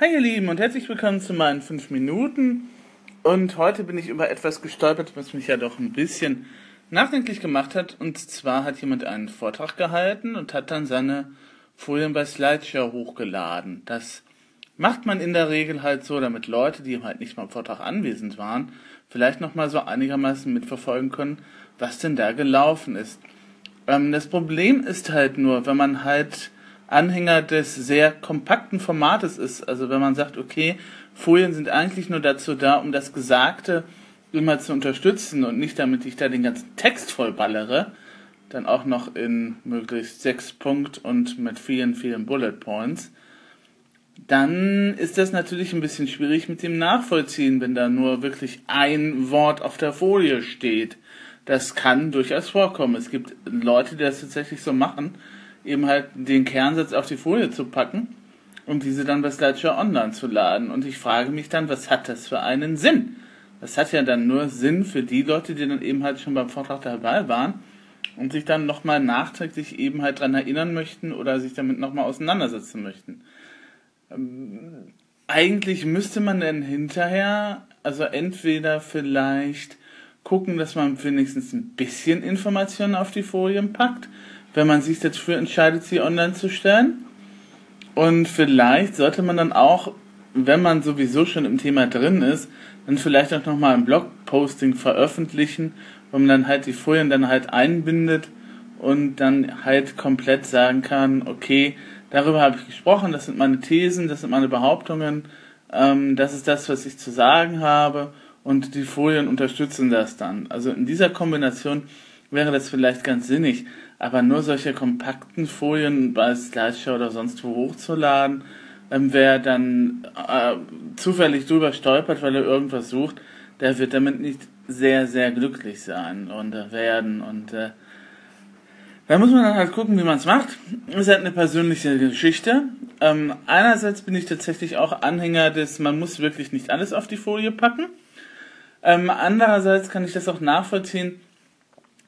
Hi ihr Lieben und herzlich willkommen zu meinen 5 Minuten. Und heute bin ich über etwas gestolpert, was mich ja doch ein bisschen nachdenklich gemacht hat. Und zwar hat jemand einen Vortrag gehalten und hat dann seine Folien bei Slideshow hochgeladen. Das macht man in der Regel halt so, damit Leute, die halt nicht mal am Vortrag anwesend waren, vielleicht nochmal so einigermaßen mitverfolgen können, was denn da gelaufen ist. Ähm, das Problem ist halt nur, wenn man halt Anhänger des sehr kompakten Formates ist. Also wenn man sagt, okay, Folien sind eigentlich nur dazu da, um das Gesagte immer zu unterstützen und nicht damit ich da den ganzen Text vollballere, dann auch noch in möglichst sechs Punkt und mit vielen, vielen Bullet Points, dann ist das natürlich ein bisschen schwierig mit dem Nachvollziehen, wenn da nur wirklich ein Wort auf der Folie steht. Das kann durchaus vorkommen. Es gibt Leute, die das tatsächlich so machen eben halt den Kernsatz auf die Folie zu packen und diese dann bei Slideshow online zu laden. Und ich frage mich dann, was hat das für einen Sinn? Das hat ja dann nur Sinn für die Leute, die dann eben halt schon beim Vortrag dabei waren und sich dann nochmal nachträglich eben halt dran erinnern möchten oder sich damit nochmal auseinandersetzen möchten. Ähm, eigentlich müsste man dann hinterher, also entweder vielleicht gucken, dass man wenigstens ein bisschen Informationen auf die Folien packt, wenn man sich dafür entscheidet, sie online zu stellen. Und vielleicht sollte man dann auch, wenn man sowieso schon im Thema drin ist, dann vielleicht auch nochmal ein Blogposting veröffentlichen, wo man dann halt die Folien dann halt einbindet und dann halt komplett sagen kann, okay, darüber habe ich gesprochen, das sind meine Thesen, das sind meine Behauptungen, ähm, das ist das, was ich zu sagen habe und die Folien unterstützen das dann. Also in dieser Kombination wäre das vielleicht ganz sinnig. Aber nur solche kompakten Folien bei Slideshow oder sonst wo hochzuladen, ähm, wer dann äh, zufällig drüber stolpert, weil er irgendwas sucht, der wird damit nicht sehr, sehr glücklich sein und äh, werden. Und äh, da muss man dann halt gucken, wie man es macht. Es ist halt eine persönliche Geschichte. Ähm, einerseits bin ich tatsächlich auch Anhänger des, man muss wirklich nicht alles auf die Folie packen. Ähm, andererseits kann ich das auch nachvollziehen,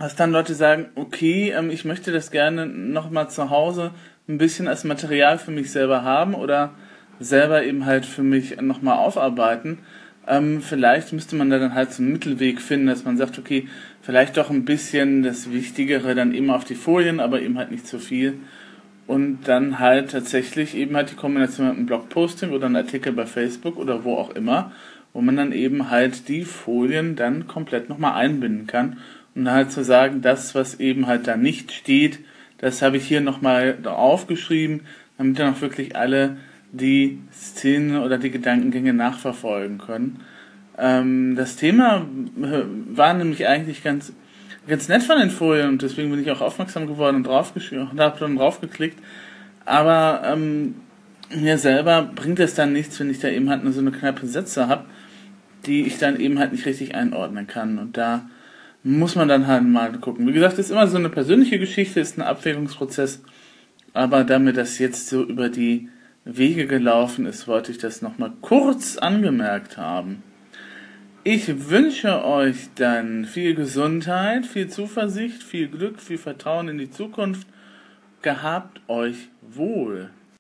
dass dann Leute sagen, okay, ähm, ich möchte das gerne nochmal zu Hause ein bisschen als Material für mich selber haben oder selber eben halt für mich nochmal aufarbeiten. Ähm, vielleicht müsste man da dann halt so einen Mittelweg finden, dass man sagt, okay, vielleicht doch ein bisschen das Wichtigere dann eben auf die Folien, aber eben halt nicht zu viel. Und dann halt tatsächlich eben halt die Kombination mit einem Blogposting oder einem Artikel bei Facebook oder wo auch immer, wo man dann eben halt die Folien dann komplett nochmal einbinden kann und halt zu sagen, das, was eben halt da nicht steht, das habe ich hier nochmal aufgeschrieben, damit dann auch wirklich alle die Szenen oder die Gedankengänge nachverfolgen können. Ähm, das Thema war nämlich eigentlich ganz, ganz nett von den Folien und deswegen bin ich auch aufmerksam geworden und draufgeschrieben habe dann draufgeklickt. Aber ähm, mir selber bringt es dann nichts, wenn ich da eben halt nur so eine knappe Sätze habe, die ich dann eben halt nicht richtig einordnen kann. Und da muss man dann halt mal gucken. Wie gesagt, ist immer so eine persönliche Geschichte, ist ein Abwägungsprozess. Aber da mir das jetzt so über die Wege gelaufen ist, wollte ich das nochmal kurz angemerkt haben. Ich wünsche euch dann viel Gesundheit, viel Zuversicht, viel Glück, viel Vertrauen in die Zukunft. Gehabt euch wohl.